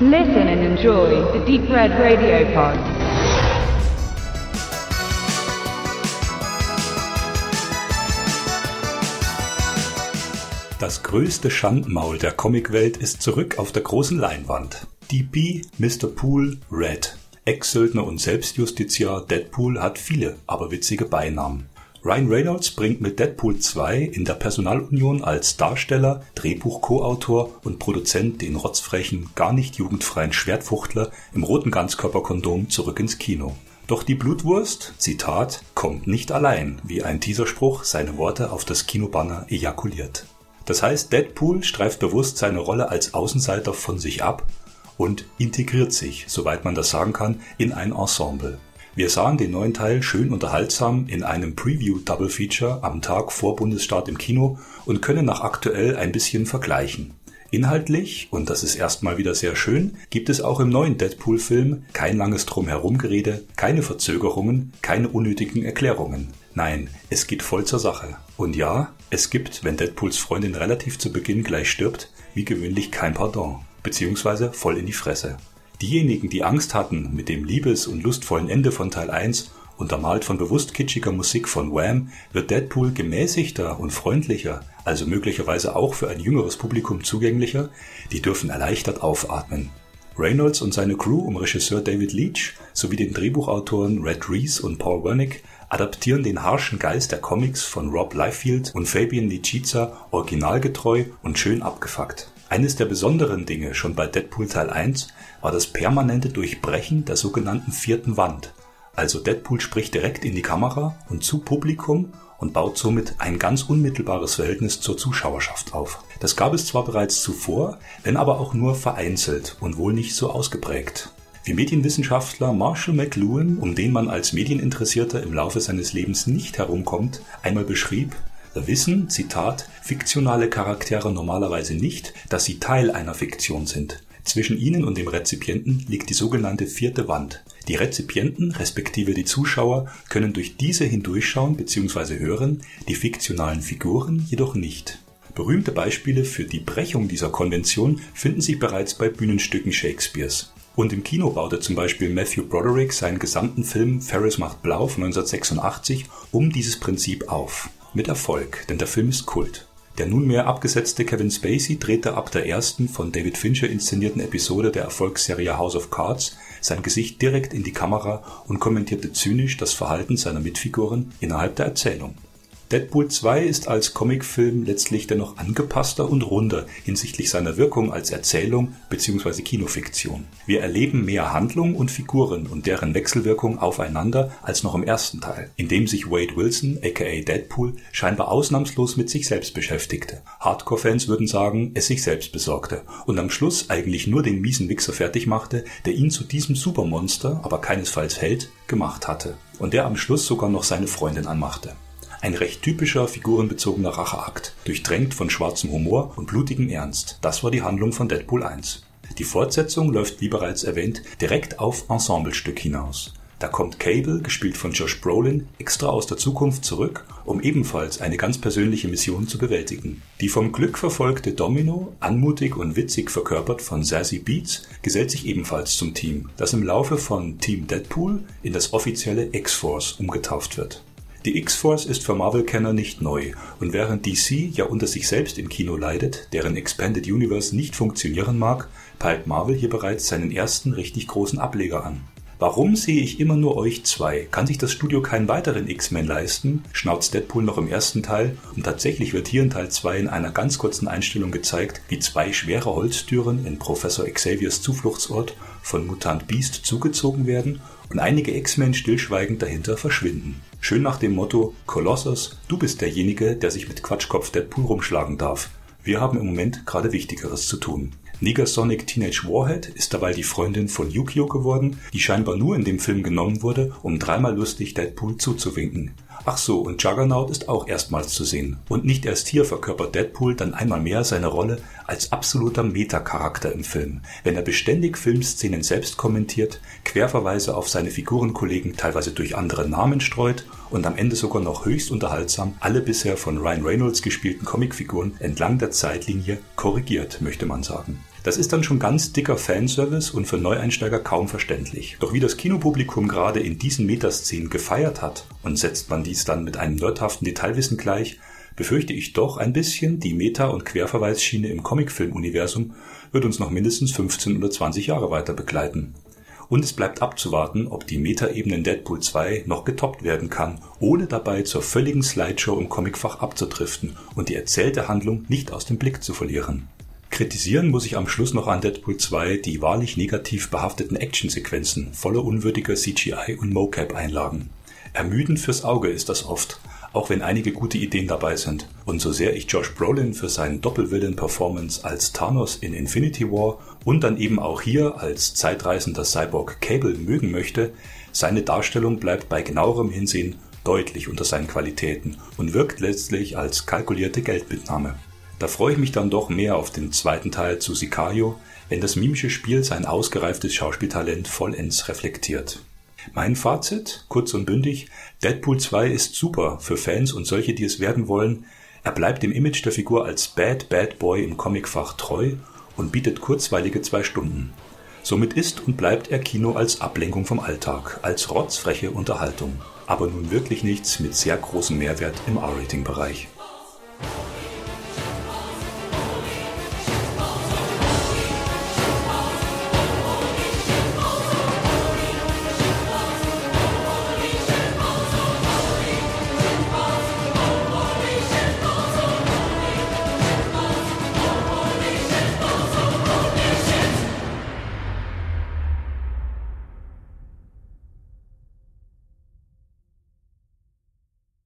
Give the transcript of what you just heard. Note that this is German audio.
Listen and enjoy the Deep Red Radio Pod. Das größte Schandmaul der Comicwelt ist zurück auf der großen Leinwand. DP, Mr. Pool, Red. Ex-Söldner und Selbstjustiziar Deadpool hat viele, aber witzige Beinamen. Ryan Reynolds bringt mit Deadpool 2 in der Personalunion als Darsteller, Drehbuch-Co-Autor und Produzent den rotzfrechen, gar nicht jugendfreien Schwertfuchtler im roten Ganzkörperkondom zurück ins Kino. Doch die Blutwurst, Zitat, kommt nicht allein, wie ein Teaserspruch seine Worte auf das Kinobanner ejakuliert. Das heißt, Deadpool streift bewusst seine Rolle als Außenseiter von sich ab und integriert sich, soweit man das sagen kann, in ein Ensemble. Wir sahen den neuen Teil schön unterhaltsam in einem Preview Double Feature am Tag vor Bundesstart im Kino und können nach aktuell ein bisschen vergleichen. Inhaltlich, und das ist erstmal wieder sehr schön, gibt es auch im neuen Deadpool-Film kein langes Drumherumgerede, keine Verzögerungen, keine unnötigen Erklärungen. Nein, es geht voll zur Sache. Und ja, es gibt, wenn Deadpools Freundin relativ zu Beginn gleich stirbt, wie gewöhnlich kein Pardon, beziehungsweise voll in die Fresse. Diejenigen, die Angst hatten mit dem liebes- und lustvollen Ende von Teil 1, untermalt von bewusst kitschiger Musik von Wham, wird Deadpool gemäßigter und freundlicher, also möglicherweise auch für ein jüngeres Publikum zugänglicher, die dürfen erleichtert aufatmen. Reynolds und seine Crew um Regisseur David Leach sowie den Drehbuchautoren Red Reese und Paul Wernick adaptieren den harschen Geist der Comics von Rob Liefeld und Fabian Nicieza originalgetreu und schön abgefuckt. Eines der besonderen Dinge schon bei Deadpool Teil 1 war das permanente Durchbrechen der sogenannten vierten Wand. Also Deadpool spricht direkt in die Kamera und zu Publikum und baut somit ein ganz unmittelbares Verhältnis zur Zuschauerschaft auf. Das gab es zwar bereits zuvor, wenn aber auch nur vereinzelt und wohl nicht so ausgeprägt. Wie Medienwissenschaftler Marshall McLuhan, um den man als Medieninteressierter im Laufe seines Lebens nicht herumkommt, einmal beschrieb, wissen, Zitat, fiktionale Charaktere normalerweise nicht, dass sie Teil einer Fiktion sind. Zwischen ihnen und dem Rezipienten liegt die sogenannte vierte Wand. Die Rezipienten respektive die Zuschauer können durch diese hindurchschauen bzw. hören, die fiktionalen Figuren jedoch nicht. Berühmte Beispiele für die Brechung dieser Konvention finden sich bereits bei Bühnenstücken Shakespeares. Und im Kino baute zum Beispiel Matthew Broderick seinen gesamten Film Ferris macht blau von 1986 um dieses Prinzip auf. Mit Erfolg, denn der Film ist Kult. Der nunmehr abgesetzte Kevin Spacey drehte ab der ersten von David Fincher inszenierten Episode der Erfolgsserie House of Cards sein Gesicht direkt in die Kamera und kommentierte zynisch das Verhalten seiner Mitfiguren innerhalb der Erzählung. Deadpool 2 ist als Comicfilm letztlich dennoch angepasster und runder hinsichtlich seiner Wirkung als Erzählung bzw. Kinofiktion. Wir erleben mehr Handlung und Figuren und deren Wechselwirkung aufeinander als noch im ersten Teil, in dem sich Wade Wilson aka Deadpool scheinbar ausnahmslos mit sich selbst beschäftigte. Hardcore-Fans würden sagen, es sich selbst besorgte und am Schluss eigentlich nur den miesen Wichser fertig machte, der ihn zu diesem Supermonster, aber keinesfalls Held, gemacht hatte und der am Schluss sogar noch seine Freundin anmachte. Ein recht typischer figurenbezogener Racheakt, durchdrängt von schwarzem Humor und blutigem Ernst. Das war die Handlung von Deadpool 1. Die Fortsetzung läuft, wie bereits erwähnt, direkt auf Ensemblestück hinaus. Da kommt Cable, gespielt von Josh Brolin, extra aus der Zukunft zurück, um ebenfalls eine ganz persönliche Mission zu bewältigen. Die vom Glück verfolgte Domino, anmutig und witzig verkörpert von Sassy Beats, gesellt sich ebenfalls zum Team, das im Laufe von Team Deadpool in das offizielle X-Force umgetauft wird. Die X-Force ist für Marvel-Kenner nicht neu und während DC ja unter sich selbst im Kino leidet, deren Expanded Universe nicht funktionieren mag, peilt Marvel hier bereits seinen ersten richtig großen Ableger an. Warum sehe ich immer nur euch zwei? Kann sich das Studio keinen weiteren X-Men leisten? Schnauzt Deadpool noch im ersten Teil und tatsächlich wird hier in Teil 2 in einer ganz kurzen Einstellung gezeigt, wie zwei schwere Holztüren in Professor Xaviers Zufluchtsort von Mutant Beast zugezogen werden und einige X-Men stillschweigend dahinter verschwinden. Schön nach dem Motto Colossus, du bist derjenige, der sich mit Quatschkopf Deadpool rumschlagen darf. Wir haben im Moment gerade Wichtigeres zu tun. Negasonic Teenage Warhead ist dabei die Freundin von Yukio geworden, die scheinbar nur in dem Film genommen wurde, um dreimal lustig Deadpool zuzuwinken. Ach so, und Juggernaut ist auch erstmals zu sehen. Und nicht erst hier verkörpert Deadpool dann einmal mehr seine Rolle als absoluter Metacharakter im Film, wenn er beständig Filmszenen selbst kommentiert, Querverweise auf seine Figurenkollegen teilweise durch andere Namen streut und am Ende sogar noch höchst unterhaltsam alle bisher von Ryan Reynolds gespielten Comicfiguren entlang der Zeitlinie korrigiert, möchte man sagen. Das ist dann schon ganz dicker Fanservice und für Neueinsteiger kaum verständlich. Doch wie das Kinopublikum gerade in diesen Metaszenen gefeiert hat und setzt man dies dann mit einem nerdhaften Detailwissen gleich, befürchte ich doch ein bisschen, die Meta- und Querverweisschiene im Comicfilm-Universum wird uns noch mindestens 15 oder 20 Jahre weiter begleiten. Und es bleibt abzuwarten, ob die Metaebene in Deadpool 2 noch getoppt werden kann, ohne dabei zur völligen Slideshow im Comicfach abzudriften und die erzählte Handlung nicht aus dem Blick zu verlieren. Kritisieren muss ich am Schluss noch an Deadpool 2 die wahrlich negativ behafteten Actionsequenzen voller unwürdiger CGI und Mocap-Einlagen. Ermüdend fürs Auge ist das oft, auch wenn einige gute Ideen dabei sind. Und so sehr ich Josh Brolin für seinen Doppelwillen-Performance als Thanos in Infinity War und dann eben auch hier als zeitreisender Cyborg Cable mögen möchte, seine Darstellung bleibt bei genauerem Hinsehen deutlich unter seinen Qualitäten und wirkt letztlich als kalkulierte Geldmitnahme. Da freue ich mich dann doch mehr auf den zweiten Teil zu Sicario, wenn das mimische Spiel sein ausgereiftes Schauspieltalent vollends reflektiert. Mein Fazit, kurz und bündig, Deadpool 2 ist super für Fans und solche, die es werden wollen. Er bleibt dem Image der Figur als Bad Bad Boy im Comicfach treu und bietet kurzweilige zwei Stunden. Somit ist und bleibt er Kino als Ablenkung vom Alltag, als rotzfreche Unterhaltung. Aber nun wirklich nichts mit sehr großem Mehrwert im R-Rating-Bereich.